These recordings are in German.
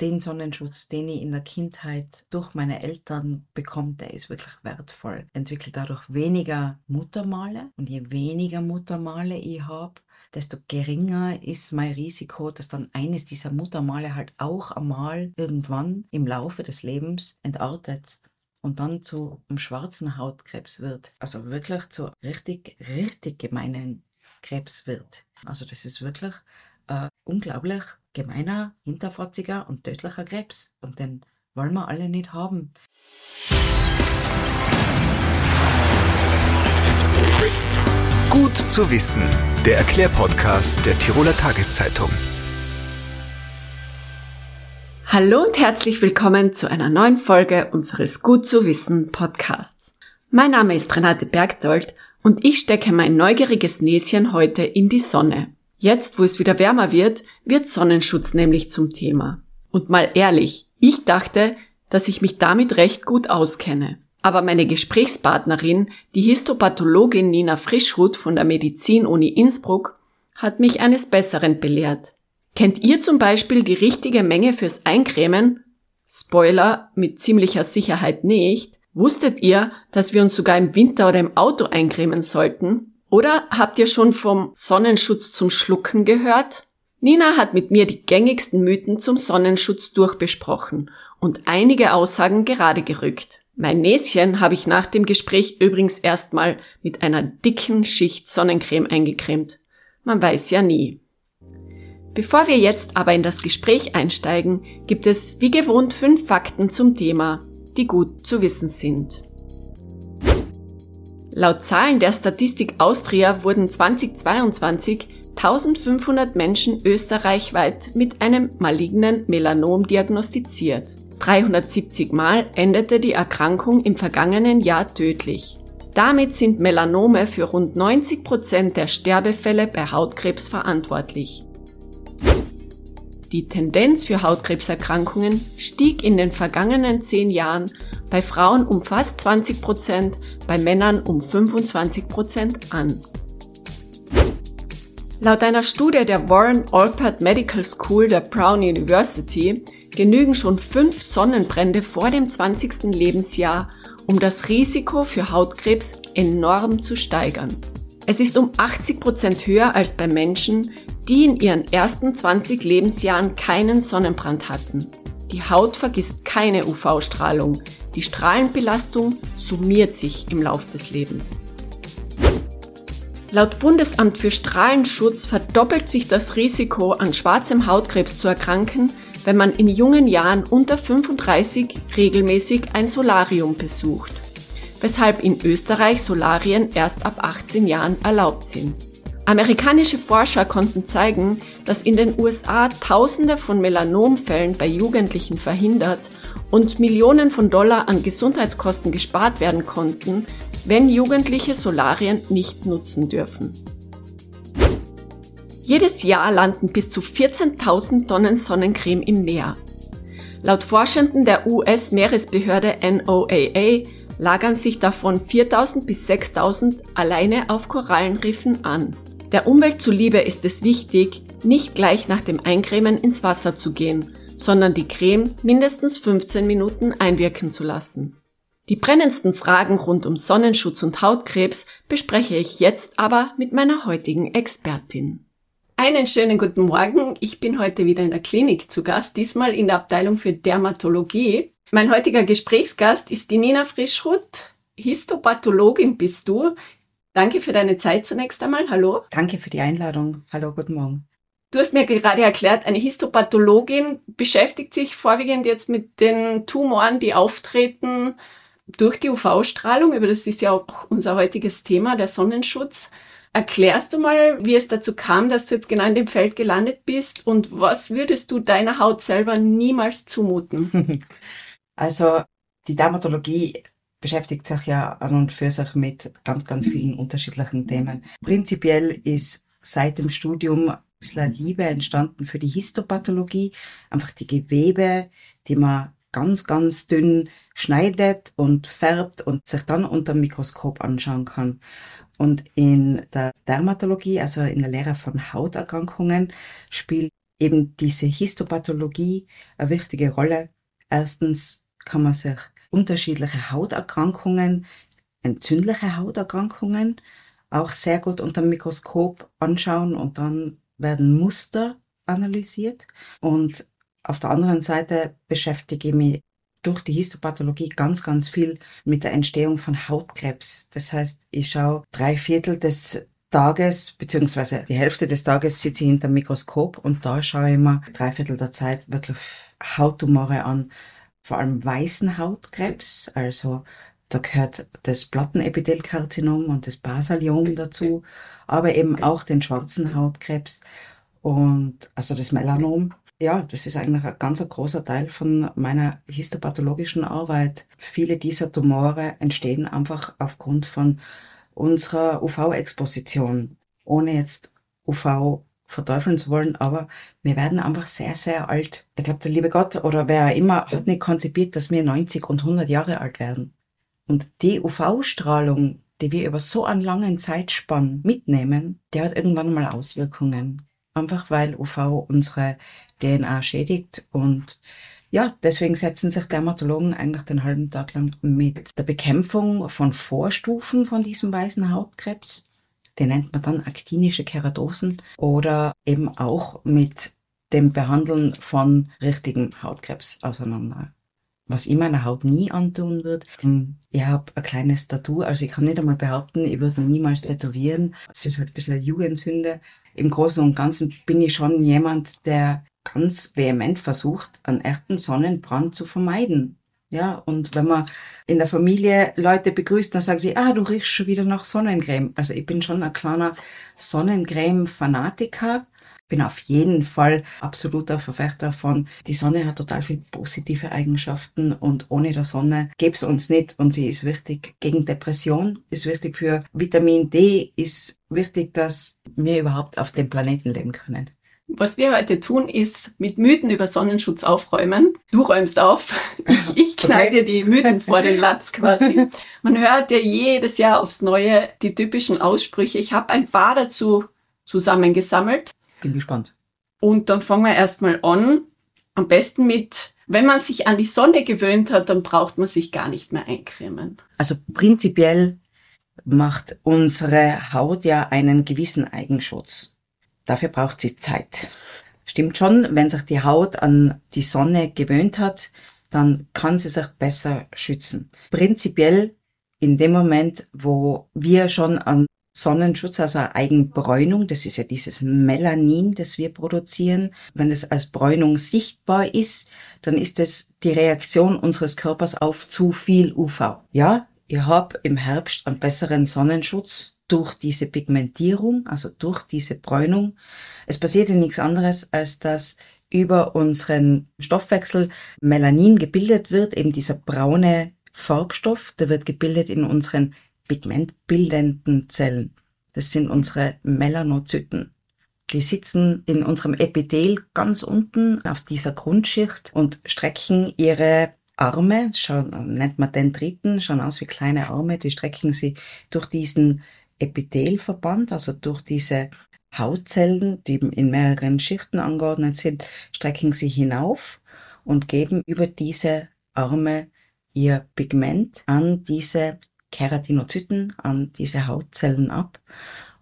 den Sonnenschutz, den ich in der Kindheit durch meine Eltern bekomme, der ist wirklich wertvoll. Entwickle dadurch weniger Muttermale und je weniger Muttermale ich habe, desto geringer ist mein Risiko, dass dann eines dieser Muttermale halt auch einmal irgendwann im Laufe des Lebens entartet und dann zu einem schwarzen Hautkrebs wird. Also wirklich zu richtig, richtig gemeinen Krebs wird. Also das ist wirklich äh, unglaublich gemeiner, hinterfotziger und tödlicher Krebs. Und den wollen wir alle nicht haben. Gut zu wissen, der Erklärpodcast der Tiroler Tageszeitung. Hallo und herzlich willkommen zu einer neuen Folge unseres Gut zu wissen Podcasts. Mein Name ist Renate Bergdold und ich stecke mein neugieriges Näschen heute in die Sonne. Jetzt, wo es wieder wärmer wird, wird Sonnenschutz nämlich zum Thema. Und mal ehrlich, ich dachte, dass ich mich damit recht gut auskenne. Aber meine Gesprächspartnerin, die Histopathologin Nina Frischhut von der Medizinuni Innsbruck, hat mich eines Besseren belehrt. Kennt ihr zum Beispiel die richtige Menge fürs Eincremen? Spoiler, mit ziemlicher Sicherheit nicht. Wusstet ihr, dass wir uns sogar im Winter oder im Auto eincremen sollten? Oder habt ihr schon vom Sonnenschutz zum Schlucken gehört? Nina hat mit mir die gängigsten Mythen zum Sonnenschutz durchbesprochen und einige Aussagen gerade gerückt. Mein Näschen habe ich nach dem Gespräch übrigens erstmal mit einer dicken Schicht Sonnencreme eingecremt. Man weiß ja nie. Bevor wir jetzt aber in das Gespräch einsteigen, gibt es wie gewohnt fünf Fakten zum Thema, die gut zu wissen sind. Laut Zahlen der Statistik Austria wurden 2022 1500 Menschen österreichweit mit einem malignen Melanom diagnostiziert. 370 Mal endete die Erkrankung im vergangenen Jahr tödlich. Damit sind Melanome für rund 90 Prozent der Sterbefälle bei Hautkrebs verantwortlich. Die Tendenz für Hautkrebserkrankungen stieg in den vergangenen zehn Jahren bei Frauen um fast 20 Prozent, bei Männern um 25 Prozent an. Laut einer Studie der Warren Alpert Medical School der Brown University genügen schon fünf Sonnenbrände vor dem 20. Lebensjahr, um das Risiko für Hautkrebs enorm zu steigern. Es ist um 80 Prozent höher als bei Menschen, die in ihren ersten 20 Lebensjahren keinen Sonnenbrand hatten. Die Haut vergisst keine UV-Strahlung. Die Strahlenbelastung summiert sich im Lauf des Lebens. Laut Bundesamt für Strahlenschutz verdoppelt sich das Risiko, an schwarzem Hautkrebs zu erkranken, wenn man in jungen Jahren unter 35 regelmäßig ein Solarium besucht, weshalb in Österreich Solarien erst ab 18 Jahren erlaubt sind. Amerikanische Forscher konnten zeigen, dass in den USA Tausende von Melanomfällen bei Jugendlichen verhindert und Millionen von Dollar an Gesundheitskosten gespart werden konnten, wenn Jugendliche Solarien nicht nutzen dürfen. Jedes Jahr landen bis zu 14.000 Tonnen Sonnencreme im Meer. Laut Forschenden der US-Meeresbehörde NOAA lagern sich davon 4.000 bis 6.000 alleine auf Korallenriffen an. Der Umwelt zuliebe ist es wichtig, nicht gleich nach dem Eincremen ins Wasser zu gehen, sondern die Creme mindestens 15 Minuten einwirken zu lassen. Die brennendsten Fragen rund um Sonnenschutz und Hautkrebs bespreche ich jetzt aber mit meiner heutigen Expertin. Einen schönen guten Morgen. Ich bin heute wieder in der Klinik zu Gast, diesmal in der Abteilung für Dermatologie. Mein heutiger Gesprächsgast ist die Nina Frischhut. Histopathologin bist du. Danke für deine Zeit zunächst einmal. Hallo. Danke für die Einladung. Hallo, guten Morgen. Du hast mir gerade erklärt, eine Histopathologin beschäftigt sich vorwiegend jetzt mit den Tumoren, die auftreten durch die UV-Strahlung. Aber das ist ja auch unser heutiges Thema, der Sonnenschutz. Erklärst du mal, wie es dazu kam, dass du jetzt genau in dem Feld gelandet bist und was würdest du deiner Haut selber niemals zumuten? Also die Dermatologie beschäftigt sich ja an und für sich mit ganz, ganz vielen unterschiedlichen Themen. Prinzipiell ist seit dem Studium ein bisschen Liebe entstanden für die Histopathologie, einfach die Gewebe, die man ganz, ganz dünn schneidet und färbt und sich dann unter dem Mikroskop anschauen kann. Und in der Dermatologie, also in der Lehre von Hauterkrankungen, spielt eben diese Histopathologie eine wichtige Rolle. Erstens kann man sich unterschiedliche Hauterkrankungen, entzündliche Hauterkrankungen auch sehr gut unter dem Mikroskop anschauen und dann werden Muster analysiert. Und auf der anderen Seite beschäftige ich mich durch die Histopathologie ganz, ganz viel mit der Entstehung von Hautkrebs. Das heißt, ich schaue drei Viertel des Tages, beziehungsweise die Hälfte des Tages sitze ich hinter dem Mikroskop und da schaue ich mir drei Viertel der Zeit wirklich Hauttumore an. Vor allem weißen Hautkrebs, also da gehört das Plattenepithelkarzinom und das Basaliom dazu, aber eben auch den schwarzen Hautkrebs und also das Melanom. Ja, das ist eigentlich ein ganz großer Teil von meiner histopathologischen Arbeit. Viele dieser Tumore entstehen einfach aufgrund von unserer UV-Exposition, ohne jetzt UV verteufeln zu wollen, aber wir werden einfach sehr, sehr alt. Ich glaube, der liebe Gott oder wer immer hat nicht konzipiert, dass wir 90 und 100 Jahre alt werden. Und die UV-Strahlung, die wir über so einen langen Zeitspann mitnehmen, die hat irgendwann mal Auswirkungen. Einfach weil UV unsere DNA schädigt und ja, deswegen setzen sich Dermatologen eigentlich den halben Tag lang mit der Bekämpfung von Vorstufen von diesem weißen Hautkrebs, den nennt man dann aktinische Keratosen, oder eben auch mit dem Behandeln von richtigen Hautkrebs auseinander was ich meiner Haut nie antun würde. Ich habe ein kleines Tattoo, also ich kann nicht einmal behaupten, ich würde mich niemals tätowieren. Es ist halt ein bisschen eine Jugendsünde. Im Großen und Ganzen bin ich schon jemand, der ganz vehement versucht, einen echten Sonnenbrand zu vermeiden. Ja, und wenn man in der Familie Leute begrüßt, dann sagen sie, ah, du riechst schon wieder nach Sonnencreme. Also ich bin schon ein kleiner Sonnencreme-Fanatiker bin auf jeden Fall absoluter Verfechter von, die Sonne hat total viele positive Eigenschaften und ohne der Sonne gäbe es uns nicht und sie ist wichtig gegen Depression, ist wichtig für Vitamin D, ist wichtig, dass wir überhaupt auf dem Planeten leben können. Was wir heute tun, ist mit Mythen über Sonnenschutz aufräumen. Du räumst auf. Ich, ich knall dir die Mythen vor den Latz quasi. Man hört ja jedes Jahr aufs Neue die typischen Aussprüche. Ich habe ein paar dazu zusammengesammelt. Bin gespannt. Und dann fangen wir erstmal an. Am besten mit, wenn man sich an die Sonne gewöhnt hat, dann braucht man sich gar nicht mehr eincremen. Also prinzipiell macht unsere Haut ja einen gewissen Eigenschutz. Dafür braucht sie Zeit. Stimmt schon, wenn sich die Haut an die Sonne gewöhnt hat, dann kann sie sich besser schützen. Prinzipiell in dem Moment, wo wir schon an Sonnenschutz, also Eigenbräunung, das ist ja dieses Melanin, das wir produzieren. Wenn es als Bräunung sichtbar ist, dann ist es die Reaktion unseres Körpers auf zu viel UV. Ja, ihr habt im Herbst einen besseren Sonnenschutz durch diese Pigmentierung, also durch diese Bräunung. Es passiert ja nichts anderes, als dass über unseren Stoffwechsel Melanin gebildet wird, eben dieser braune Farbstoff, der wird gebildet in unseren pigmentbildenden Zellen. Das sind unsere Melanozyten. Die sitzen in unserem Epithel ganz unten auf dieser Grundschicht und strecken ihre Arme, schauen, nennt man Dendriten, schauen aus wie kleine Arme, die strecken sie durch diesen Epithelverband, also durch diese Hautzellen, die in mehreren Schichten angeordnet sind, strecken sie hinauf und geben über diese Arme ihr Pigment an diese Keratinozyten an diese Hautzellen ab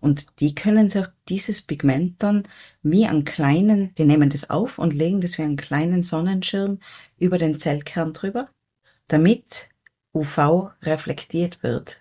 und die können sich dieses Pigment dann wie einen kleinen, die nehmen das auf und legen das wie einen kleinen Sonnenschirm über den Zellkern drüber, damit UV reflektiert wird.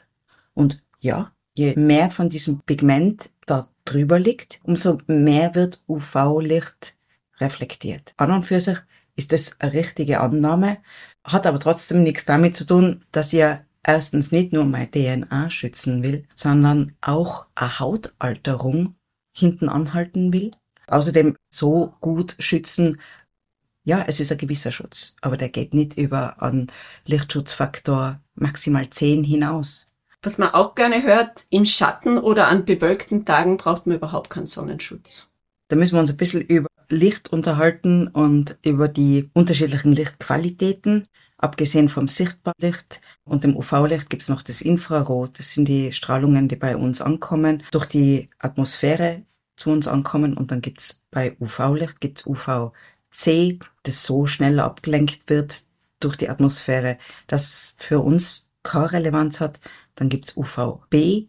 Und ja, je mehr von diesem Pigment da drüber liegt, umso mehr wird UV-Licht reflektiert. An und für sich ist das eine richtige Annahme, hat aber trotzdem nichts damit zu tun, dass ihr erstens nicht nur meine DNA schützen will, sondern auch eine Hautalterung hinten anhalten will. Außerdem so gut schützen, ja, es ist ein gewisser Schutz, aber der geht nicht über einen Lichtschutzfaktor maximal 10 hinaus. Was man auch gerne hört, im Schatten oder an bewölkten Tagen braucht man überhaupt keinen Sonnenschutz. Da müssen wir uns ein bisschen über Licht unterhalten und über die unterschiedlichen Lichtqualitäten. Abgesehen vom Sichtbarlicht und dem UV-Licht gibt es noch das Infrarot. Das sind die Strahlungen, die bei uns ankommen, durch die Atmosphäre zu uns ankommen und dann gibt's bei UV-Licht gibt's UVC, das so schnell abgelenkt wird durch die Atmosphäre, dass für uns keine Relevanz hat. Dann gibt's UVB,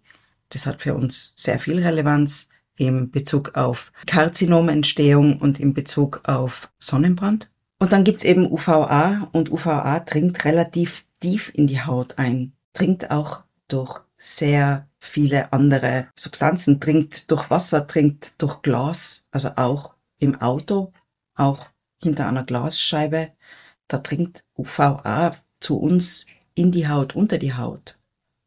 das hat für uns sehr viel Relevanz im Bezug auf Karzinomentstehung und im Bezug auf Sonnenbrand. Und dann gibt's eben UVA und UVA dringt relativ tief in die Haut ein, dringt auch durch sehr viele andere Substanzen, dringt durch Wasser, dringt durch Glas, also auch im Auto, auch hinter einer Glasscheibe. Da dringt UVA zu uns in die Haut, unter die Haut,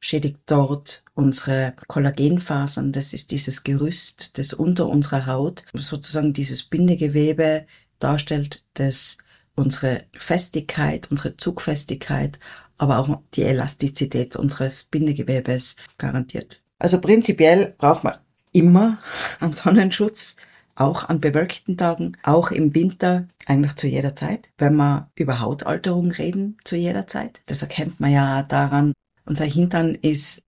schädigt dort unsere Kollagenfasern. Das ist dieses Gerüst, das unter unserer Haut sozusagen dieses Bindegewebe darstellt, das unsere Festigkeit, unsere Zugfestigkeit, aber auch die Elastizität unseres Bindegewebes garantiert. Also prinzipiell braucht man immer einen Sonnenschutz, auch an bewölkten Tagen, auch im Winter, eigentlich zu jeder Zeit. Wenn wir über Hautalterung reden, zu jeder Zeit. Das erkennt man ja daran, unser Hintern ist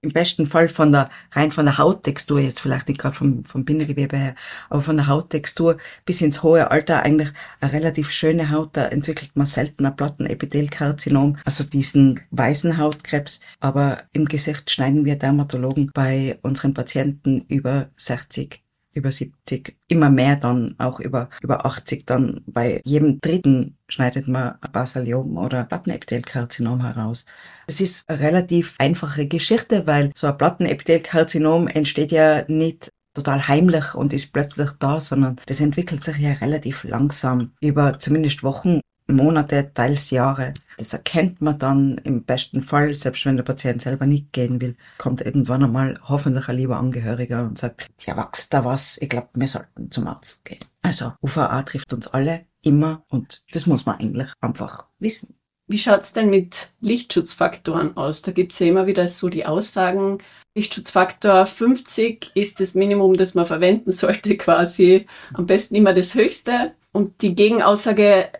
im besten Fall von der, rein von der Hauttextur, jetzt vielleicht nicht gerade vom, vom Bindegewebe her, aber von der Hauttextur bis ins hohe Alter eigentlich eine relativ schöne Haut, da entwickelt man selten ein Plattenepithelkarzinom, also diesen weißen Hautkrebs, aber im Gesicht schneiden wir Dermatologen bei unseren Patienten über 60 über 70, immer mehr dann auch über, über 80 dann bei jedem dritten schneidet man Basaliom oder Plattenepithelkarzinom heraus. Es ist eine relativ einfache Geschichte, weil so ein Plattenepithelkarzinom entsteht ja nicht total heimlich und ist plötzlich da, sondern das entwickelt sich ja relativ langsam über zumindest Wochen, Monate, teils Jahre. Das erkennt man dann im besten Fall, selbst wenn der Patient selber nicht gehen will, kommt irgendwann einmal hoffentlich ein lieber Angehöriger und sagt, ja, wächst da was, ich glaube, wir sollten zum Arzt gehen. Also UVA trifft uns alle immer und das muss man eigentlich einfach wissen. Wie schaut's denn mit Lichtschutzfaktoren aus? Da gibt's ja immer wieder so die Aussagen, Lichtschutzfaktor 50 ist das Minimum, das man verwenden sollte, quasi am besten immer das höchste. Und die Gegenaussage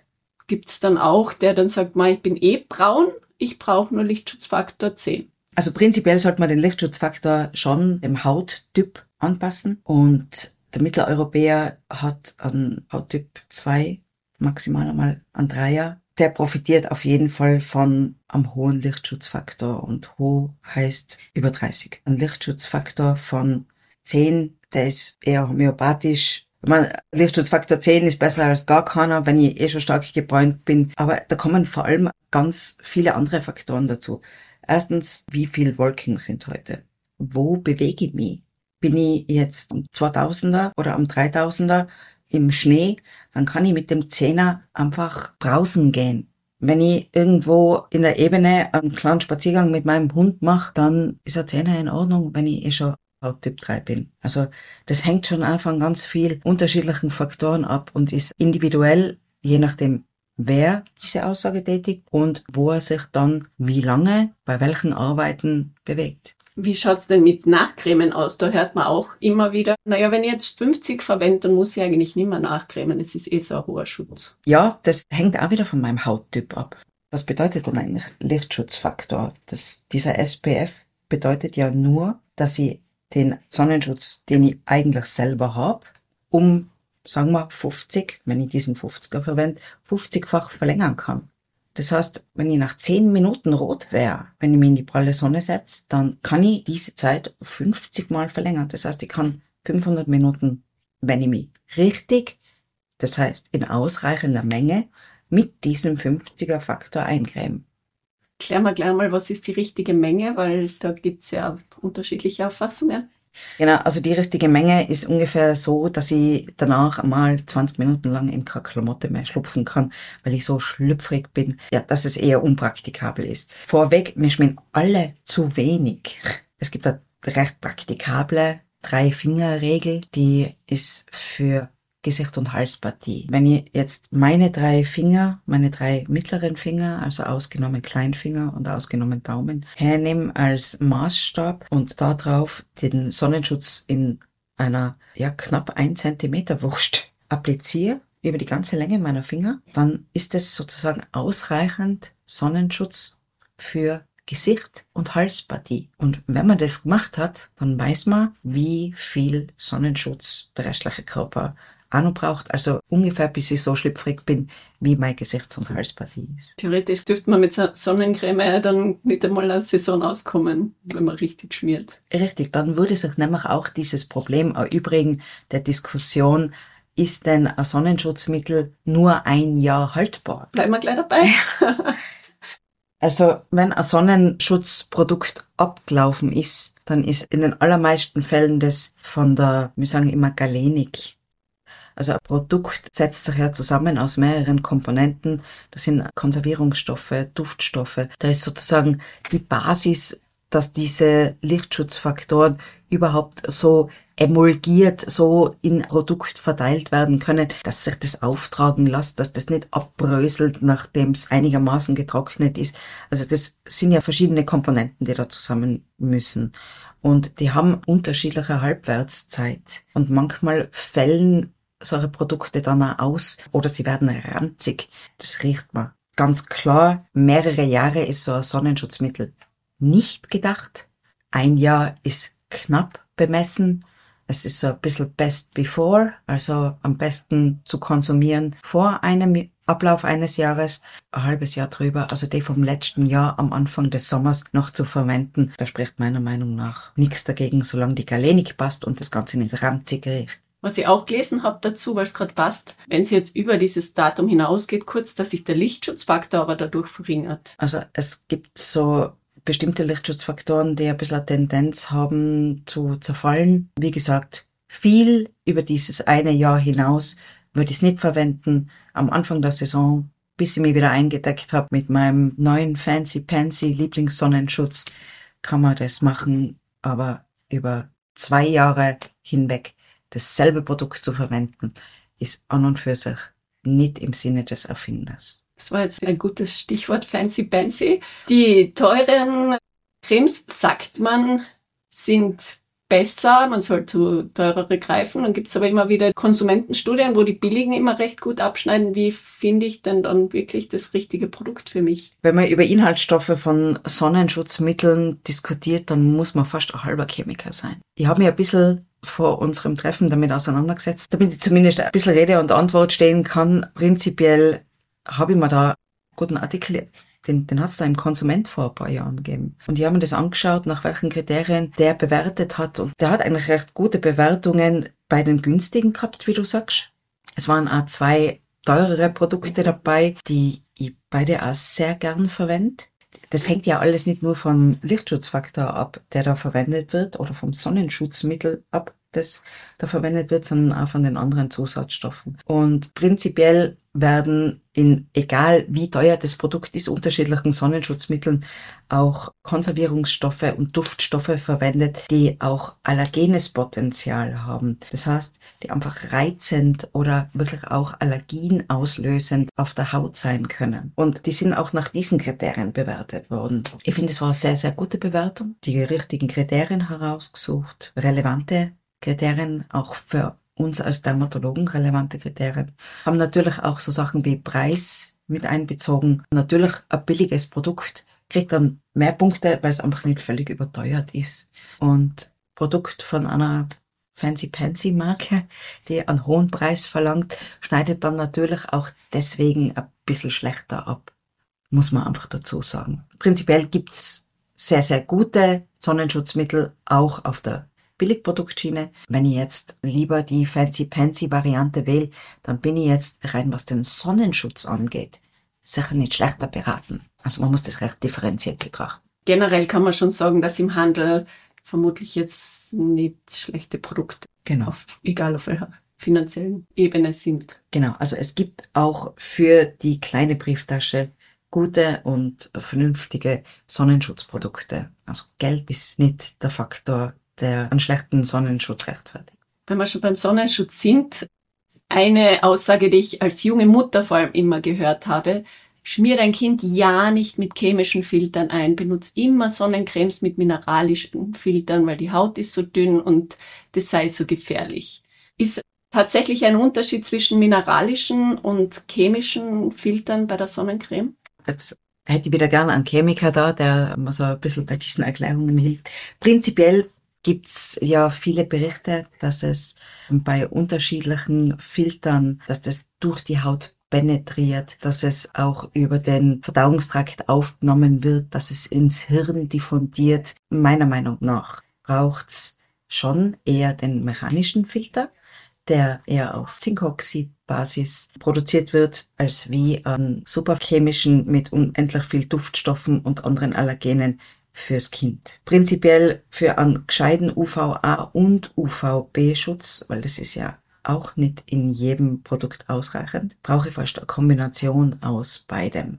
gibt's dann auch, der dann sagt, ich bin eh braun, ich brauche nur Lichtschutzfaktor 10. Also prinzipiell sollte man den Lichtschutzfaktor schon dem Hauttyp anpassen und der Mitteleuropäer hat an Hauttyp 2 maximal einmal an Dreier der profitiert auf jeden Fall von am hohen Lichtschutzfaktor und hoch heißt über 30. Ein Lichtschutzfaktor von 10, der ist eher homöopathisch. Man, Lichtschutzfaktor 10 ist besser als gar keiner, wenn ich eh schon stark gebräunt bin. Aber da kommen vor allem ganz viele andere Faktoren dazu. Erstens, wie viel Wolken sind heute? Wo bewege ich mich? Bin ich jetzt am 2000er oder am 3000er im Schnee, dann kann ich mit dem Zehner einfach draußen gehen. Wenn ich irgendwo in der Ebene einen kleinen Spaziergang mit meinem Hund mache, dann ist ein Zehner in Ordnung, wenn ich eh schon Hauttyp 3 bin. Also das hängt schon einfach von ganz viel unterschiedlichen Faktoren ab und ist individuell, je nachdem, wer diese Aussage tätigt und wo er sich dann wie lange bei welchen Arbeiten bewegt. Wie schaut's denn mit Nachcremen aus? Da hört man auch immer wieder, naja, wenn ich jetzt 50 verwende, dann muss ich eigentlich nicht mehr nachcremen. Es ist eh so ein hoher Schutz. Ja, das hängt auch wieder von meinem Hauttyp ab. Was bedeutet denn eigentlich Lichtschutzfaktor? Das, dieser SPF bedeutet ja nur, dass ich den Sonnenschutz, den ich eigentlich selber habe, um, sagen wir, 50, wenn ich diesen 50er verwende, 50-fach verlängern kann. Das heißt, wenn ich nach zehn Minuten rot wäre, wenn ich mich in die pralle Sonne setze, dann kann ich diese Zeit 50 Mal verlängern. Das heißt, ich kann 500 Minuten, wenn ich mich richtig, das heißt in ausreichender Menge, mit diesem 50er Faktor eincremen. Klär mal gleich mal, was ist die richtige Menge, weil da gibt's ja unterschiedliche Auffassungen. Genau, also die richtige Menge ist ungefähr so, dass ich danach mal 20 Minuten lang in keine Klamotte mehr schlupfen kann, weil ich so schlüpfrig bin, ja, dass es eher unpraktikabel ist. Vorweg, mir schmecken alle zu wenig. Es gibt eine recht praktikable Drei-Finger-Regel, die ist für Gesicht- und Halspartie. Wenn ich jetzt meine drei Finger, meine drei mittleren Finger, also ausgenommen Kleinfinger und ausgenommen Daumen, hernehme als Maßstab und darauf den Sonnenschutz in einer ja knapp ein Zentimeter Wurst appliziere über die ganze Länge meiner Finger, dann ist es sozusagen ausreichend Sonnenschutz für Gesicht und Halspartie. Und wenn man das gemacht hat, dann weiß man, wie viel Sonnenschutz der restliche Körper auch braucht. Also ungefähr bis ich so schlüpfrig bin, wie mein Gesichts- und Halspartie ist. Theoretisch dürfte man mit Sonnencreme dann nicht einmal eine Saison auskommen, wenn man richtig schmiert. Richtig, dann würde sich nämlich auch dieses Problem erübrigen der Diskussion, ist denn ein Sonnenschutzmittel nur ein Jahr haltbar? Bleiben wir gleich dabei. Also, wenn ein Sonnenschutzprodukt abgelaufen ist, dann ist in den allermeisten Fällen das von der, wir sagen immer Galenik. Also ein Produkt setzt sich ja zusammen aus mehreren Komponenten. Das sind Konservierungsstoffe, Duftstoffe. Da ist sozusagen die Basis, dass diese Lichtschutzfaktoren überhaupt so emulgiert, so in Produkt verteilt werden können, dass sich das auftragen lässt, dass das nicht abbröselt, nachdem es einigermaßen getrocknet ist. Also das sind ja verschiedene Komponenten, die da zusammen müssen. Und die haben unterschiedliche Halbwertszeit. Und manchmal fällen solche Produkte dann auch aus oder sie werden ranzig. Das riecht man. Ganz klar, mehrere Jahre ist so ein Sonnenschutzmittel nicht gedacht. Ein Jahr ist knapp bemessen. Es ist so ein bisschen best before, also am besten zu konsumieren vor einem Ablauf eines Jahres, ein halbes Jahr drüber, also die vom letzten Jahr am Anfang des Sommers noch zu verwenden. Da spricht meiner Meinung nach nichts dagegen, solange die Galenik passt und das Ganze nicht ranzig riecht. Was ich auch gelesen habe dazu, weil es gerade passt, wenn es jetzt über dieses Datum hinausgeht, kurz, dass sich der Lichtschutzfaktor aber dadurch verringert. Also es gibt so bestimmte Lichtschutzfaktoren, die ein bisschen eine Tendenz haben zu zerfallen. Wie gesagt, viel über dieses eine Jahr hinaus würde ich es nicht verwenden. Am Anfang der Saison, bis ich mich wieder eingedeckt habe mit meinem neuen Fancy Pansy Lieblingssonnenschutz, kann man das machen. Aber über zwei Jahre hinweg dasselbe Produkt zu verwenden, ist an und für sich nicht im Sinne des Erfinders. Das war jetzt ein gutes Stichwort, fancy fancy. Die teuren Cremes, sagt man, sind besser, man sollte teurere greifen. Dann gibt's aber immer wieder Konsumentenstudien, wo die billigen immer recht gut abschneiden. Wie finde ich denn dann wirklich das richtige Produkt für mich? Wenn man über Inhaltsstoffe von Sonnenschutzmitteln diskutiert, dann muss man fast ein halber Chemiker sein. Ich habe mir ein bisschen vor unserem Treffen damit auseinandergesetzt, damit ich zumindest ein bisschen Rede und Antwort stehen kann. Prinzipiell habe ich mir da guten Artikel, den, den hat es da im Konsument vor ein paar Jahren gegeben. Und die haben das angeschaut, nach welchen Kriterien der bewertet hat. Und der hat eigentlich recht gute Bewertungen bei den günstigen gehabt, wie du sagst. Es waren auch zwei teurere Produkte dabei, die ich beide auch sehr gern verwende. Das hängt ja alles nicht nur vom Lichtschutzfaktor ab, der da verwendet wird, oder vom Sonnenschutzmittel ab, das da verwendet wird, sondern auch von den anderen Zusatzstoffen. Und prinzipiell werden in, egal wie teuer das Produkt ist, unterschiedlichen Sonnenschutzmitteln auch Konservierungsstoffe und Duftstoffe verwendet, die auch allergenes Potenzial haben. Das heißt, die einfach reizend oder wirklich auch Allergien auslösend auf der Haut sein können. Und die sind auch nach diesen Kriterien bewertet worden. Ich finde, es war eine sehr, sehr gute Bewertung. Die richtigen Kriterien herausgesucht, relevante Kriterien auch für uns als Dermatologen relevante Kriterien. Haben natürlich auch so Sachen wie Preis mit einbezogen. Natürlich ein billiges Produkt kriegt dann mehr Punkte, weil es einfach nicht völlig überteuert ist. Und Produkt von einer Fancy Pansy Marke, die einen hohen Preis verlangt, schneidet dann natürlich auch deswegen ein bisschen schlechter ab. Muss man einfach dazu sagen. Prinzipiell gibt's sehr, sehr gute Sonnenschutzmittel auch auf der Billigproduktschiene. Wenn ich jetzt lieber die Fancy-Pansy-Variante wähle, dann bin ich jetzt rein, was den Sonnenschutz angeht, sicher nicht schlechter beraten. Also man muss das recht differenziert betrachten. Generell kann man schon sagen, dass im Handel vermutlich jetzt nicht schlechte Produkte, Genau. auf, egal auf welcher finanziellen Ebene sind. Genau. Also es gibt auch für die kleine Brieftasche gute und vernünftige Sonnenschutzprodukte. Also Geld ist nicht der Faktor, der einen schlechten Sonnenschutz rechtfertigt. Wenn wir schon beim Sonnenschutz sind, eine Aussage, die ich als junge Mutter vor allem immer gehört habe, schmier dein Kind ja nicht mit chemischen Filtern ein, benutz immer Sonnencremes mit mineralischen Filtern, weil die Haut ist so dünn und das sei so gefährlich. Ist tatsächlich ein Unterschied zwischen mineralischen und chemischen Filtern bei der Sonnencreme? Jetzt hätte ich wieder gerne einen Chemiker da, der mir so ein bisschen bei diesen Erklärungen hilft. Prinzipiell gibt's ja viele Berichte, dass es bei unterschiedlichen Filtern, dass das durch die Haut penetriert, dass es auch über den Verdauungstrakt aufgenommen wird, dass es ins Hirn diffundiert. Meiner Meinung nach braucht's schon eher den mechanischen Filter, der eher auf Zinkoxidbasis produziert wird, als wie an superchemischen mit unendlich viel Duftstoffen und anderen Allergenen fürs Kind. Prinzipiell für einen gescheiten UVA und UVB-Schutz, weil das ist ja auch nicht in jedem Produkt ausreichend, brauche ich fast eine Kombination aus beidem.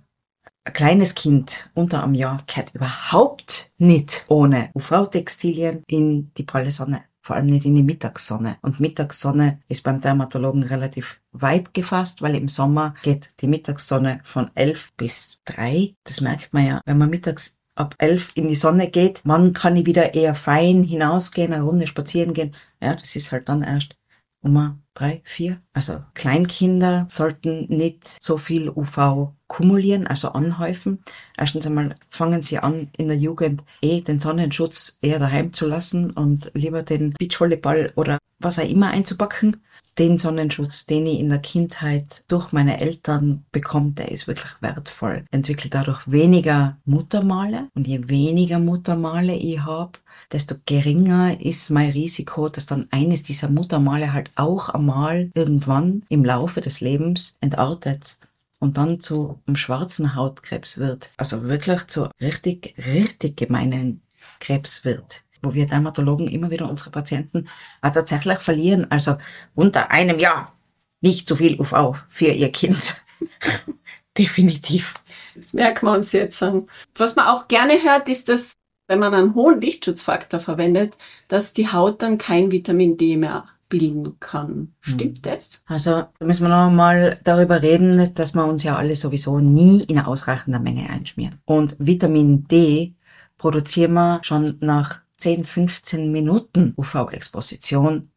Ein kleines Kind unter einem Jahr kehrt überhaupt nicht ohne UV-Textilien in die pralle Sonne. Vor allem nicht in die Mittagssonne. Und Mittagssonne ist beim Dermatologen relativ weit gefasst, weil im Sommer geht die Mittagssonne von 11 bis 3. Das merkt man ja, wenn man mittags ab 11 in die Sonne geht. Wann kann ich wieder eher fein hinausgehen, eine Runde spazieren gehen? Ja, das ist halt dann erst Nummer drei, vier. Also Kleinkinder sollten nicht so viel UV kumulieren, also anhäufen. Erstens einmal fangen sie an, in der Jugend eh den Sonnenschutz eher daheim zu lassen und lieber den Beachvolleyball oder was auch immer einzupacken. Den Sonnenschutz, den ich in der Kindheit durch meine Eltern bekomme, der ist wirklich wertvoll. Entwickelt dadurch weniger Muttermale und je weniger Muttermale ich habe, desto geringer ist mein Risiko, dass dann eines dieser Muttermale halt auch einmal irgendwann im Laufe des Lebens entartet und dann zu einem schwarzen Hautkrebs wird. Also wirklich zu richtig, richtig gemeinen Krebs wird wo wir Dermatologen immer wieder unsere Patienten äh, tatsächlich verlieren. Also unter einem Jahr nicht zu viel UV für ihr Kind. Definitiv. Das merken wir uns jetzt an. Was man auch gerne hört, ist, dass wenn man einen hohen Lichtschutzfaktor verwendet, dass die Haut dann kein Vitamin D mehr bilden kann. Stimmt hm. das? Also da müssen wir noch mal darüber reden, dass wir uns ja alle sowieso nie in ausreichender Menge einschmieren. Und Vitamin D produzieren wir schon nach 10, 15 Minuten UV-Exposition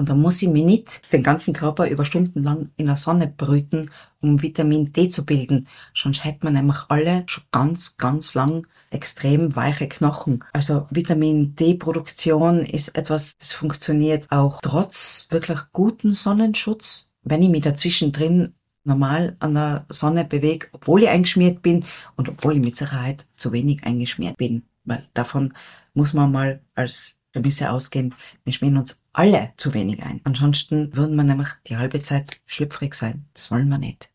und da muss ich mich nicht den ganzen Körper über Stunden lang in der Sonne brüten, um Vitamin D zu bilden. Sonst hätte man nämlich alle schon ganz, ganz lang extrem weiche Knochen. Also Vitamin D-Produktion ist etwas, das funktioniert auch trotz wirklich guten Sonnenschutz. Wenn ich mich dazwischen drin normal an der Sonne bewege, obwohl ich eingeschmiert bin und obwohl ich mit Sicherheit zu wenig eingeschmiert bin. Weil davon muss man mal als Prämisse ausgehen, wir schmieren uns alle zu wenig ein. Ansonsten würden wir nämlich die halbe Zeit schlüpfrig sein. Das wollen wir nicht.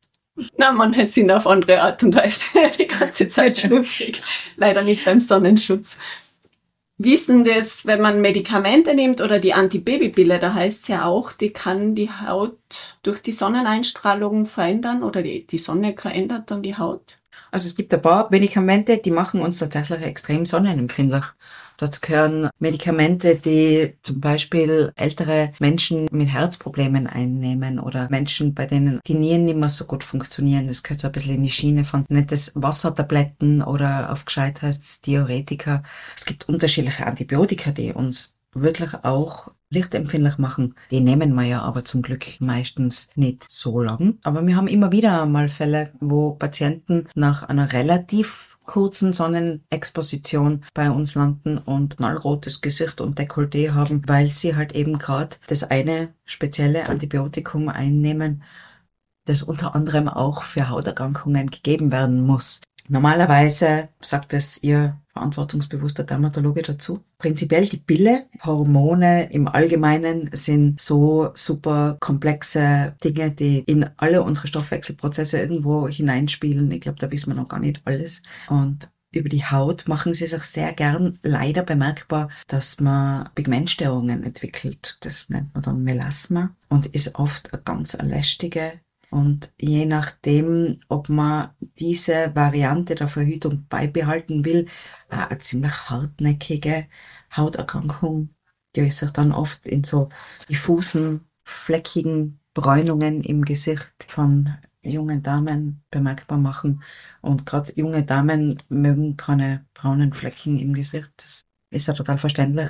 Na, manche sind auf andere Art und Weise die ganze Zeit schlüpfrig. Leider nicht beim Sonnenschutz. Wie ist denn das, wenn man Medikamente nimmt oder die Antibabypille, da heißt es ja auch, die kann die Haut durch die Sonneneinstrahlung verändern oder die, die Sonne verändert dann die Haut? Also es gibt ein paar Medikamente, die machen uns tatsächlich extrem sonnenempfindlich. Dazu gehören Medikamente, die zum Beispiel ältere Menschen mit Herzproblemen einnehmen oder Menschen, bei denen die Nieren nicht mehr so gut funktionieren. Das gehört so ein bisschen in die Schiene von nettes Wassertabletten oder auf gescheit heißt es Diuretika. Es gibt unterschiedliche Antibiotika, die uns wirklich auch lichtempfindlich machen. Die nehmen wir ja aber zum Glück meistens nicht so lang. Aber wir haben immer wieder mal Fälle, wo Patienten nach einer relativ kurzen Sonnenexposition bei uns landen und knallrotes Gesicht und Dekolleté haben, weil sie halt eben gerade das eine spezielle Antibiotikum einnehmen, das unter anderem auch für Hauterkrankungen gegeben werden muss. Normalerweise sagt es Ihr verantwortungsbewusster Dermatologe dazu. Prinzipiell die Pille, Hormone im Allgemeinen sind so super komplexe Dinge, die in alle unsere Stoffwechselprozesse irgendwo hineinspielen. Ich glaube, da wissen wir noch gar nicht alles. Und über die Haut machen sie sich sehr gern leider bemerkbar, dass man Pigmentstörungen entwickelt. Das nennt man dann Melasma und ist oft eine ganz lästige und je nachdem, ob man diese Variante der Verhütung beibehalten will, äh, eine ziemlich hartnäckige Hauterkrankung, die sich dann oft in so diffusen, fleckigen Bräunungen im Gesicht von jungen Damen bemerkbar machen. Und gerade junge Damen mögen keine braunen Flecken im Gesicht. Das ist ja total verständlich.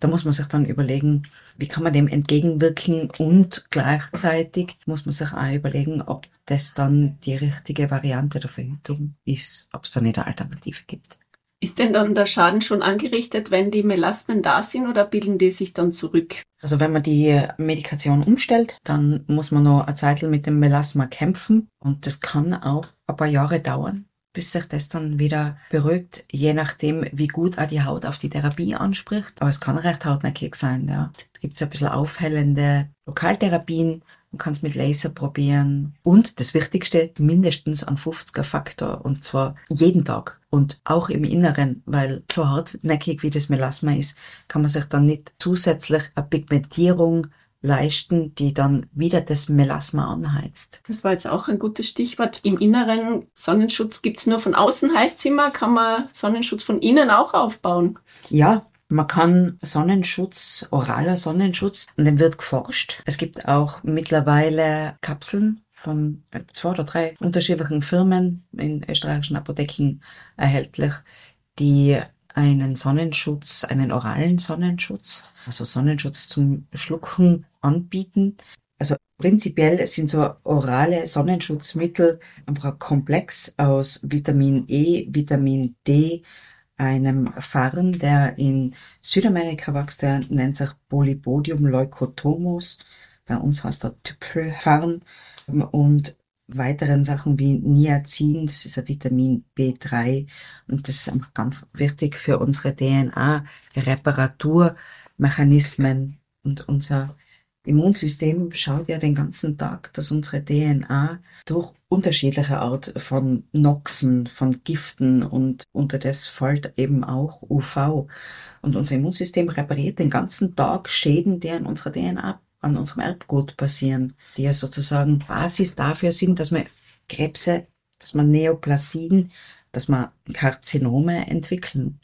Da muss man sich dann überlegen, wie kann man dem entgegenwirken und gleichzeitig muss man sich auch überlegen, ob das dann die richtige Variante der Verhütung ist, ob es da nicht eine Alternative gibt. Ist denn dann der Schaden schon angerichtet, wenn die Melasmen da sind oder bilden die sich dann zurück? Also wenn man die Medikation umstellt, dann muss man noch eine Zeit mit dem Melasma kämpfen und das kann auch ein paar Jahre dauern, bis sich das dann wieder beruhigt, je nachdem, wie gut auch die Haut auf die Therapie anspricht. Aber es kann recht hartnäckig sein, ja. Da gibt es ein bisschen aufhellende Lokaltherapien, man kann es mit Laser probieren. Und das Wichtigste, mindestens an 50er Faktor. Und zwar jeden Tag. Und auch im Inneren, weil so hartnäckig wie das Melasma ist, kann man sich dann nicht zusätzlich eine Pigmentierung leisten, die dann wieder das Melasma anheizt. Das war jetzt auch ein gutes Stichwort. Im Inneren Sonnenschutz gibt's nur von außen, heißt immer, kann man Sonnenschutz von innen auch aufbauen? Ja, man kann Sonnenschutz, oraler Sonnenschutz, an dem wird geforscht. Es gibt auch mittlerweile Kapseln von zwei oder drei unterschiedlichen Firmen in österreichischen Apotheken erhältlich, die einen Sonnenschutz, einen oralen Sonnenschutz, also Sonnenschutz zum Schlucken anbieten. Also prinzipiell sind so orale Sonnenschutzmittel einfach ein Komplex aus Vitamin E, Vitamin D, einem Farn, der in Südamerika wächst, der nennt sich Polybodium leucotomus. Bei uns heißt er Tüpfelfarn. Und weiteren Sachen wie Niacin, das ist ein Vitamin B3 und das ist einfach ganz wichtig für unsere DNA, Reparaturmechanismen und unser Immunsystem schaut ja den ganzen Tag, dass unsere DNA durch unterschiedliche Art von Noxen, von Giften und unter das fällt eben auch UV. Und unser Immunsystem repariert den ganzen Tag Schäden, die an unserer DNA, an unserem Erbgut passieren, die ja sozusagen Basis dafür sind, dass man Krebse, dass man Neoplasien, dass man Karzinome entwickeln.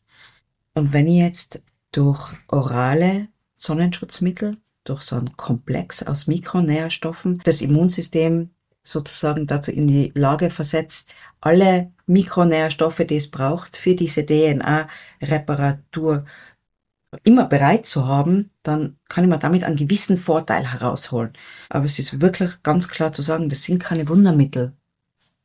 Und wenn ich jetzt durch orale Sonnenschutzmittel durch so einen Komplex aus Mikronährstoffen das Immunsystem sozusagen dazu in die Lage versetzt, alle Mikronährstoffe, die es braucht für diese DNA-Reparatur immer bereit zu haben, dann kann mir damit einen gewissen Vorteil herausholen. Aber es ist wirklich ganz klar zu sagen, das sind keine Wundermittel.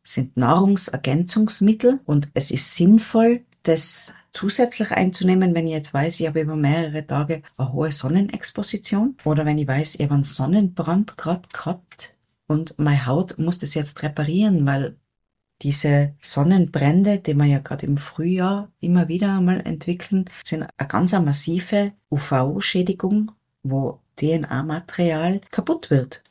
Das sind Nahrungsergänzungsmittel und es ist sinnvoll, das zusätzlich einzunehmen, wenn ich jetzt weiß, ich habe über mehrere Tage eine hohe Sonnenexposition oder wenn ich weiß, ich habe einen Sonnenbrand gerade gehabt und meine Haut muss das jetzt reparieren, weil diese Sonnenbrände, die wir ja gerade im Frühjahr immer wieder einmal entwickeln, sind eine ganz massive UV-Schädigung, wo DNA-Material kaputt wird.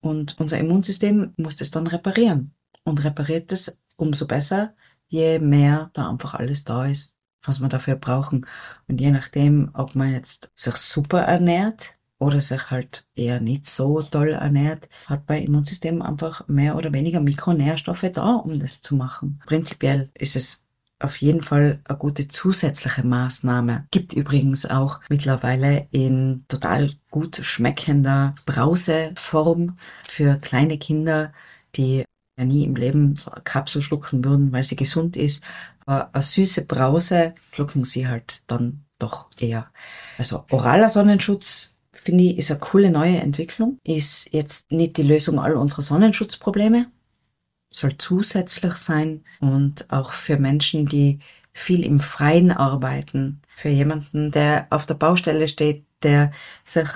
Und unser Immunsystem muss das dann reparieren. Und repariert es umso besser, je mehr da einfach alles da ist was wir dafür brauchen. Und je nachdem, ob man jetzt sich super ernährt oder sich halt eher nicht so toll ernährt, hat bei Immunsystem einfach mehr oder weniger Mikronährstoffe da, um das zu machen. Prinzipiell ist es auf jeden Fall eine gute zusätzliche Maßnahme. Gibt übrigens auch mittlerweile in total gut schmeckender Brauseform für kleine Kinder, die ja nie im Leben so eine Kapsel schlucken würden, weil sie gesund ist, äh, eine süße Brause schlucken sie halt dann doch eher. Also oraler Sonnenschutz finde ich ist eine coole neue Entwicklung. Ist jetzt nicht die Lösung all unserer Sonnenschutzprobleme. Soll zusätzlich sein und auch für Menschen, die viel im Freien arbeiten. Für jemanden, der auf der Baustelle steht, der sich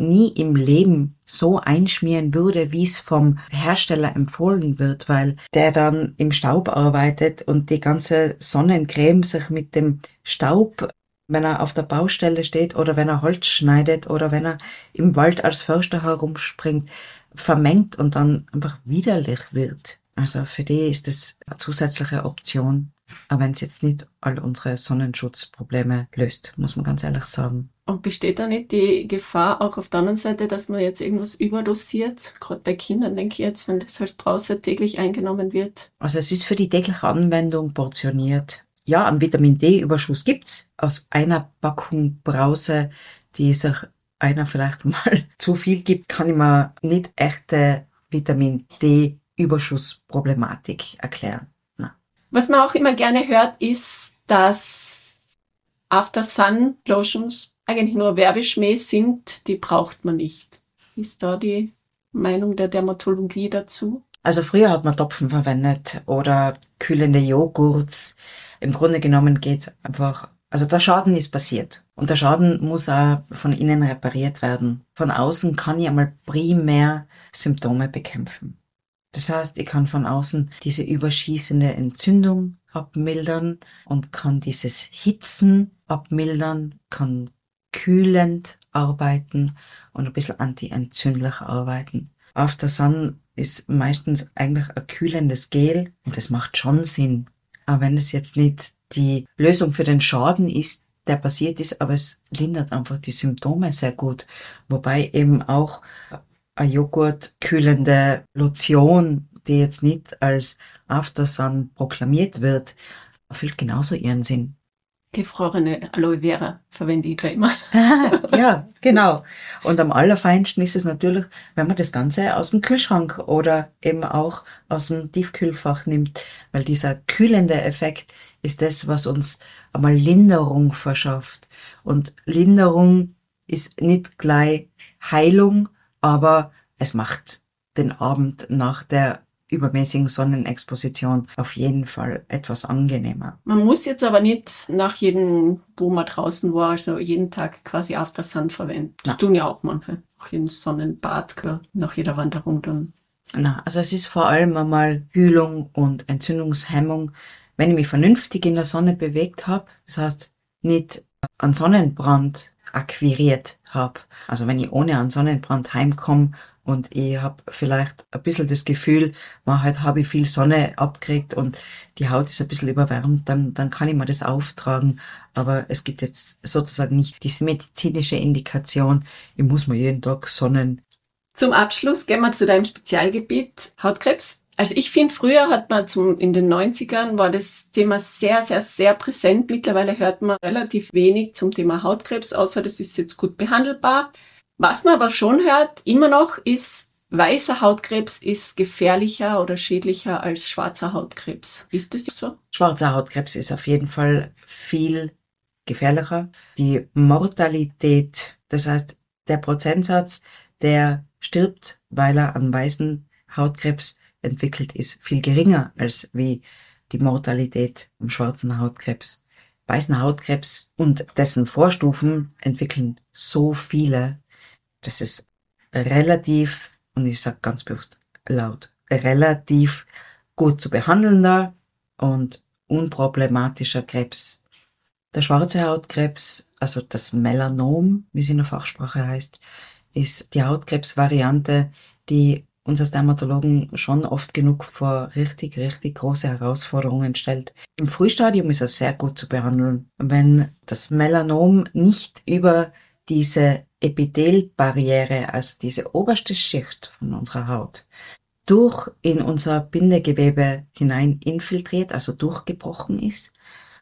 nie im Leben so einschmieren würde, wie es vom Hersteller empfohlen wird, weil der dann im Staub arbeitet und die ganze Sonnencreme sich mit dem Staub, wenn er auf der Baustelle steht oder wenn er Holz schneidet oder wenn er im Wald als Förster herumspringt, vermengt und dann einfach widerlich wird. Also für die ist das eine zusätzliche Option, aber wenn es jetzt nicht all unsere Sonnenschutzprobleme löst, muss man ganz ehrlich sagen. Und besteht da nicht die Gefahr auch auf der anderen Seite, dass man jetzt irgendwas überdosiert? Gerade bei Kindern denke ich jetzt, wenn das als Brause täglich eingenommen wird. Also es ist für die tägliche Anwendung portioniert. Ja, einen Vitamin D-Überschuss gibt's. Aus einer Packung Brause, die sich einer vielleicht mal zu viel gibt, kann ich mir nicht echte Vitamin D-Überschussproblematik erklären. Was man auch immer gerne hört, ist, dass After Sun Lotions eigentlich nur Werbeschmäh sind, die braucht man nicht. Ist da die Meinung der Dermatologie dazu? Also früher hat man Topfen verwendet oder kühlende Joghurts. Im Grunde genommen geht's einfach, also der Schaden ist passiert. Und der Schaden muss auch von innen repariert werden. Von außen kann ich einmal primär Symptome bekämpfen. Das heißt, ich kann von außen diese überschießende Entzündung abmildern und kann dieses Hitzen abmildern, kann kühlend arbeiten und ein bisschen anti-entzündlich arbeiten. After Sun ist meistens eigentlich ein kühlendes Gel und das macht schon Sinn. Aber wenn es jetzt nicht die Lösung für den Schaden ist, der passiert ist, aber es lindert einfach die Symptome sehr gut. Wobei eben auch eine Joghurt kühlende Lotion, die jetzt nicht als After Sun proklamiert wird, erfüllt genauso ihren Sinn. Gefrorene Aloe Vera verwende ich da immer. ja, genau. Und am allerfeinsten ist es natürlich, wenn man das Ganze aus dem Kühlschrank oder eben auch aus dem Tiefkühlfach nimmt, weil dieser kühlende Effekt ist das, was uns einmal Linderung verschafft. Und Linderung ist nicht gleich Heilung, aber es macht den Abend nach der übermäßigen Sonnenexposition auf jeden Fall etwas angenehmer. Man muss jetzt aber nicht nach jedem, wo man draußen war, also jeden Tag quasi After Sun verwenden. Das Na. tun ja auch manche. Auch jeden Sonnenbad, nach jeder Wanderung dann. Na, also es ist vor allem einmal Kühlung und Entzündungshemmung, wenn ich mich vernünftig in der Sonne bewegt habe. Das heißt, nicht an Sonnenbrand akquiriert habe. Also wenn ich ohne einen Sonnenbrand heimkomme und ich habe vielleicht ein bisschen das Gefühl, man halt habe ich viel Sonne abgekriegt und die Haut ist ein bisschen überwärmt, dann, dann kann ich mir das auftragen. Aber es gibt jetzt sozusagen nicht diese medizinische Indikation, ich muss mir jeden Tag sonnen. Zum Abschluss gehen wir zu deinem Spezialgebiet Hautkrebs. Also ich finde, früher hat man zum, in den 90ern war das Thema sehr, sehr, sehr präsent. Mittlerweile hört man relativ wenig zum Thema Hautkrebs, außer das ist jetzt gut behandelbar. Was man aber schon hört, immer noch, ist, weißer Hautkrebs ist gefährlicher oder schädlicher als schwarzer Hautkrebs. Ist das so? Schwarzer Hautkrebs ist auf jeden Fall viel gefährlicher. Die Mortalität, das heißt der Prozentsatz, der stirbt, weil er an weißen Hautkrebs entwickelt ist, viel geringer als wie die Mortalität am schwarzen Hautkrebs. Weißen Hautkrebs und dessen Vorstufen entwickeln so viele das ist relativ, und ich sage ganz bewusst laut, relativ gut zu behandelnder und unproblematischer Krebs. Der schwarze Hautkrebs, also das Melanom, wie es in der Fachsprache heißt, ist die Hautkrebsvariante, die uns als Dermatologen schon oft genug vor richtig, richtig große Herausforderungen stellt. Im Frühstadium ist er sehr gut zu behandeln. Wenn das Melanom nicht über diese Epithelbarriere, also diese oberste Schicht von unserer Haut, durch in unser Bindegewebe hinein infiltriert, also durchgebrochen ist,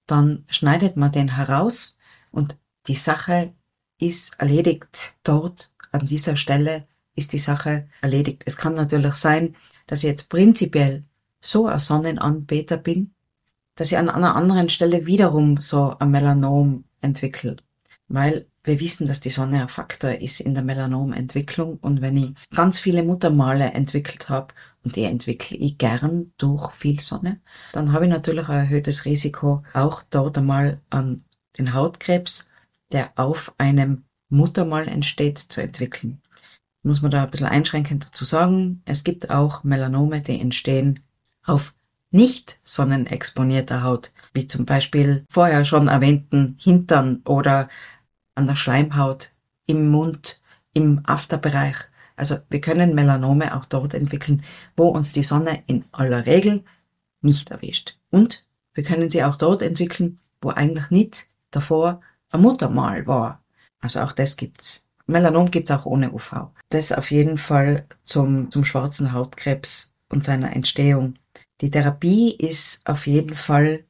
dann schneidet man den heraus und die Sache ist erledigt. Dort an dieser Stelle ist die Sache erledigt. Es kann natürlich sein, dass ich jetzt prinzipiell so ein Sonnenanbeter bin, dass ich an einer anderen Stelle wiederum so ein Melanom entwickle. Weil wir wissen, dass die Sonne ein Faktor ist in der Melanomentwicklung und wenn ich ganz viele Muttermale entwickelt habe und die entwickle ich gern durch viel Sonne, dann habe ich natürlich ein erhöhtes Risiko auch dort einmal an den Hautkrebs, der auf einem Muttermal entsteht, zu entwickeln. Muss man da ein bisschen einschränkend dazu sagen, es gibt auch Melanome, die entstehen auf nicht sonnenexponierter Haut, wie zum Beispiel vorher schon erwähnten Hintern oder an der Schleimhaut, im Mund, im Afterbereich. Also wir können Melanome auch dort entwickeln, wo uns die Sonne in aller Regel nicht erwischt. Und wir können sie auch dort entwickeln, wo eigentlich nicht davor ein Muttermal war. Also auch das gibt's. Melanom gibt's auch ohne UV. Das auf jeden Fall zum, zum schwarzen Hautkrebs und seiner Entstehung. Die Therapie ist auf jeden Fall,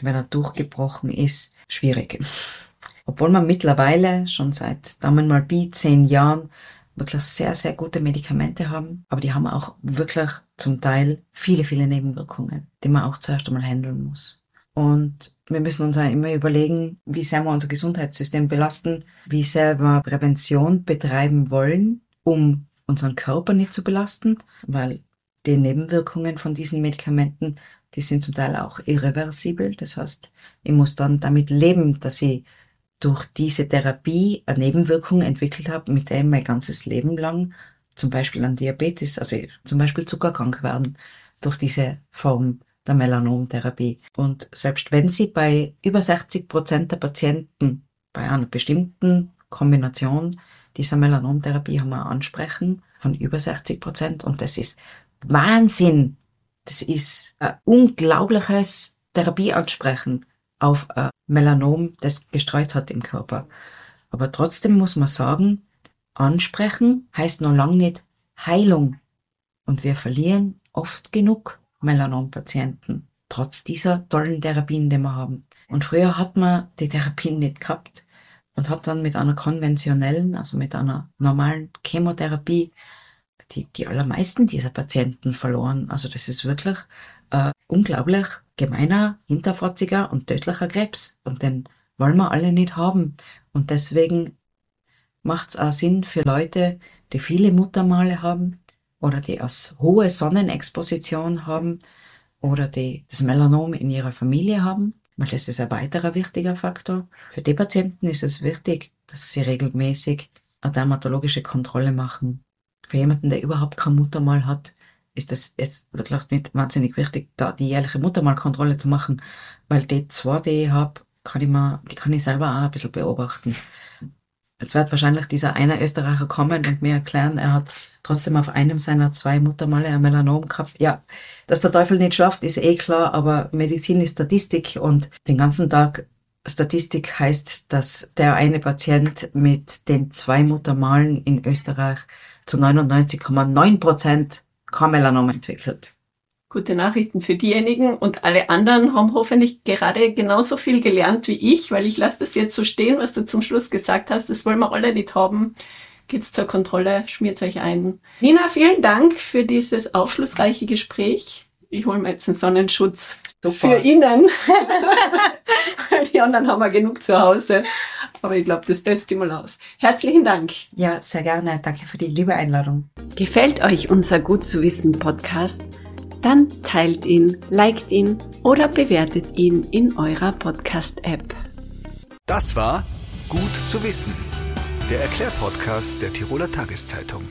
wenn er durchgebrochen ist, schwierig. Obwohl man mittlerweile schon seit Daumen mal Bi zehn Jahren wirklich sehr, sehr gute Medikamente haben, aber die haben auch wirklich zum Teil viele, viele Nebenwirkungen, die man auch zuerst einmal handeln muss. Und wir müssen uns immer überlegen, wie sehr wir unser Gesundheitssystem belasten, wie sehr wir Prävention betreiben wollen, um unseren Körper nicht zu belasten, weil die Nebenwirkungen von diesen Medikamenten, die sind zum Teil auch irreversibel. Das heißt, ich muss dann damit leben, dass ich durch diese Therapie eine Nebenwirkung entwickelt habe, mit der ich mein ganzes Leben lang zum Beispiel an Diabetes, also zum Beispiel zuckerkrank werden, durch diese Form der Melanomtherapie. Und selbst wenn Sie bei über 60 Prozent der Patienten bei einer bestimmten Kombination dieser Melanomtherapie haben wir ansprechen von über 60 Prozent und das ist Wahnsinn. Das ist ein unglaubliches Therapieansprechen auf ein Melanom, das gestreut hat im Körper. Aber trotzdem muss man sagen, ansprechen heißt noch lange nicht Heilung. Und wir verlieren oft genug Melanompatienten, trotz dieser tollen Therapien, die wir haben. Und früher hat man die Therapien nicht gehabt und hat dann mit einer konventionellen, also mit einer normalen Chemotherapie, die, die allermeisten dieser Patienten verloren. Also das ist wirklich äh, unglaublich gemeiner, hinterfotziger und tödlicher Krebs. Und den wollen wir alle nicht haben. Und deswegen macht es auch Sinn für Leute, die viele Muttermale haben, oder die aus hohe Sonnenexposition haben oder die das Melanom in ihrer Familie haben, weil das ist ein weiterer wichtiger Faktor. Für die Patienten ist es wichtig, dass sie regelmäßig eine dermatologische Kontrolle machen. Für jemanden, der überhaupt kein Muttermal hat, ist es jetzt wirklich nicht wahnsinnig wichtig, da die jährliche Muttermalkontrolle zu machen, weil die zwei, die ich habe, kann ich mal, die kann ich selber auch ein bisschen beobachten. Jetzt wird wahrscheinlich dieser eine Österreicher kommen und mir erklären, er hat trotzdem auf einem seiner zwei Muttermale ein Melanom gehabt. Ja, dass der Teufel nicht schafft, ist eh klar, aber Medizin ist Statistik und den ganzen Tag Statistik heißt, dass der eine Patient mit den zwei Muttermalen in Österreich zu 99,9 Prozent kein Melanom entwickelt gute Nachrichten für diejenigen und alle anderen haben hoffentlich gerade genauso viel gelernt wie ich, weil ich lasse das jetzt so stehen, was du zum Schluss gesagt hast. Das wollen wir alle nicht haben. Geht's zur Kontrolle, schmiert euch ein. Nina, vielen Dank für dieses aufschlussreiche Gespräch. Ich hole mir jetzt einen Sonnenschutz Super. für innen. Die anderen haben wir genug zu Hause. Aber ich glaube, das testet mal aus. Herzlichen Dank. Ja, sehr gerne. Danke für die liebe Einladung. Gefällt euch unser Gut zu wissen Podcast? dann teilt ihn, liked ihn oder bewertet ihn in eurer Podcast-App. Das war Gut zu wissen, der Erklärpodcast der Tiroler Tageszeitung.